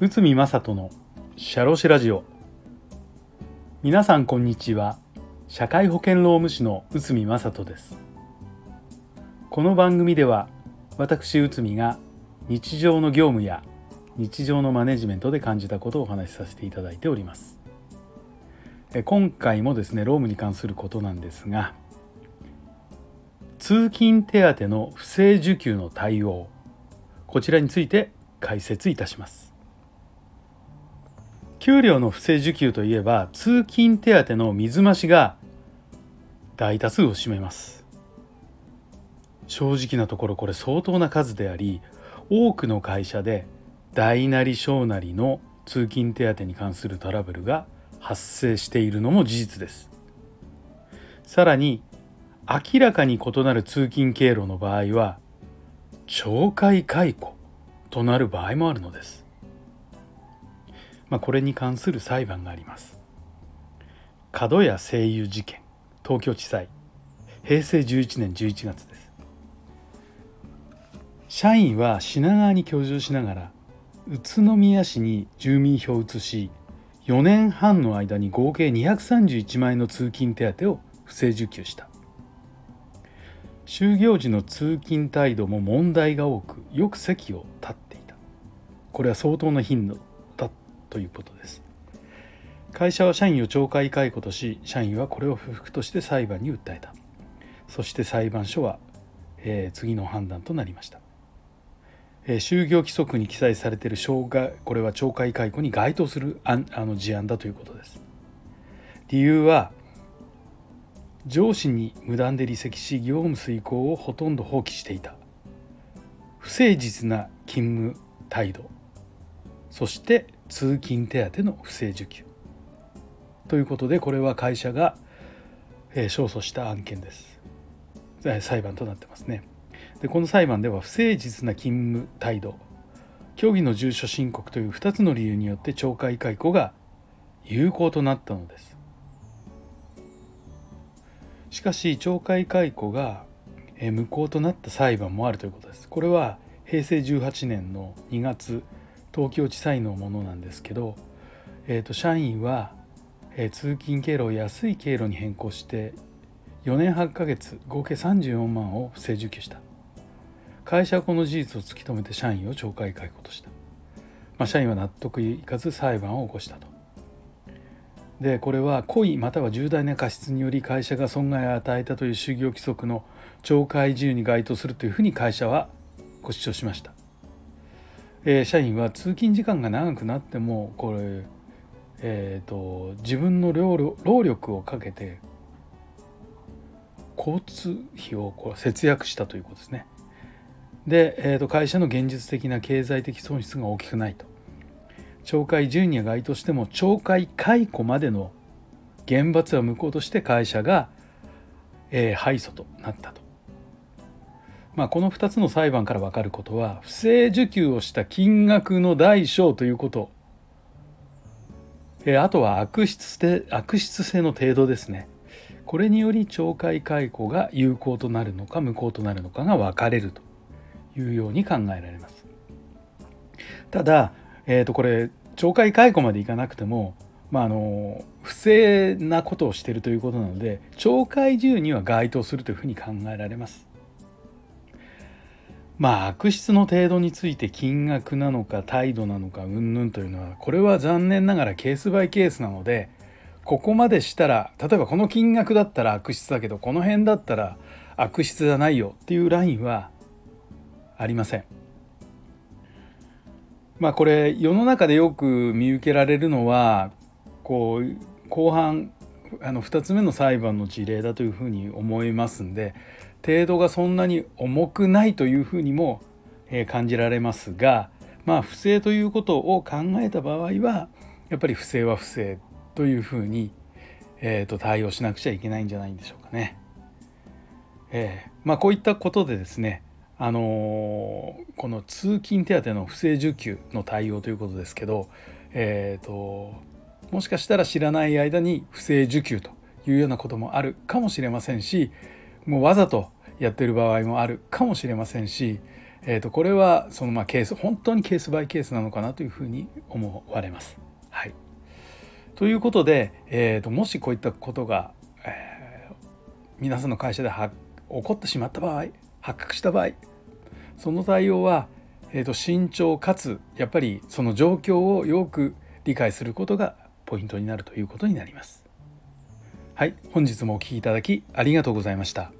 内海正人のシャロシラジオ。皆さんこんにちは。社会保険労務士の内海正人です。この番組では私内海が日常の業務や日常のマネジメントで感じたことをお話しさせていただいております。今回もですね労務に関することなんですが通勤手当の不正受給の対応。こちらについて解説いたします。給料の不正受給といえば通勤手当の水増しが大多数を占めます。正直なところこれ相当な数であり多くの会社で大なり小なりの通勤手当に関するトラブルが発生しているのも事実です。さらに明らかに異なる通勤経路の場合は懲戒解雇となる場合もあるのです、まあ、これに関する裁判があります。角谷声優事件東京地裁平成11年11月です。社員は品川に居住しながら宇都宮市に住民票を移し4年半の間に合計231万円の通勤手当を不正受給した。就業時の通勤態度も問題が多くよく席を立っていた。これは相当な頻度だということです。会社は社員を懲戒解雇とし社員はこれを不服として裁判に訴えた。そして裁判所は、えー、次の判断となりました。えー、就業規則に記載されている障害これは懲戒解雇に該当するああの事案だということです。理由は上司に無断で離席し業務遂行をほとんど放棄していた。不誠実な勤務態度。そして通勤手当の不正受給。ということでこれは会社が、えー、勝訴した案件です。裁判となってますね。でこの裁判では不誠実な勤務態度。虚偽の住所申告という2つの理由によって懲戒解雇が有効となったのです。しかし懲戒解雇が無効となった裁判もあるということです。これは平成18年の2月東京地裁のものなんですけど、えーと、社員は、えー、通勤経路を安い経路に変更して4年8ヶ月合計34万を不正受給した。会社はこの事実を突き止めて社員を懲戒解雇とした、まあ、社員は納得いかず裁判を起こしたと。でこれは故意または重大な過失により会社が損害を与えたという就業規則の懲戒自由に該当するというふうに会社はご主張しました、えー、社員は通勤時間が長くなってもこれ、えーと、自分の労力をかけて交通費をこう節約したということですね。で、えー、と会社の現実的な経済的損失が大きくないと。懲戒10に該当しても懲戒解雇までの厳罰は無効として会社が、えー、敗訴となったと。まあ、この2つの裁判から分かることは不正受給をした金額の大小ということ、えー、あとは悪質で悪質性の程度ですねこれにより懲戒解雇が有効となるのか無効となるのかが分かれるというように考えられます。ただ、えー、とこれ懲戒解雇までいかなくても、まあ、あの不正なことをしているということなので懲戒自由には該当するというふうに考えられます。まあ悪質の程度について金額なのか態度なのかうんぬんというのはこれは残念ながらケースバイケースなのでここまでしたら例えばこの金額だったら悪質だけどこの辺だったら悪質じゃないよっていうラインはありません。まあこれ世の中でよく見受けられるのはこう後半あの2つ目の裁判の事例だというふうに思いますんで程度がそんなに重くないというふうにも感じられますがまあ不正ということを考えた場合はやっぱり不正は不正というふうに、えー、と対応しなくちゃいけないんじゃないんでしょうかね。えー、まあこういったことでですねあのこの通勤手当の不正受給の対応ということですけど、えーと、もしかしたら知らない間に不正受給というようなこともあるかもしれませんしもうわざとやってる場合もあるかもしれませんし、えー、とこれはそのまあケース本当にケースバイケースなのかなというふうに思われます。はい、ということで、えー、ともしこういったことが、えー、皆さんの会社で起こってしまった場合発覚した場合その対応は、えー、と慎重かつやっぱりその状況をよく理解することがポイントになるということになります。はい、本日もお聴きいただきありがとうございました。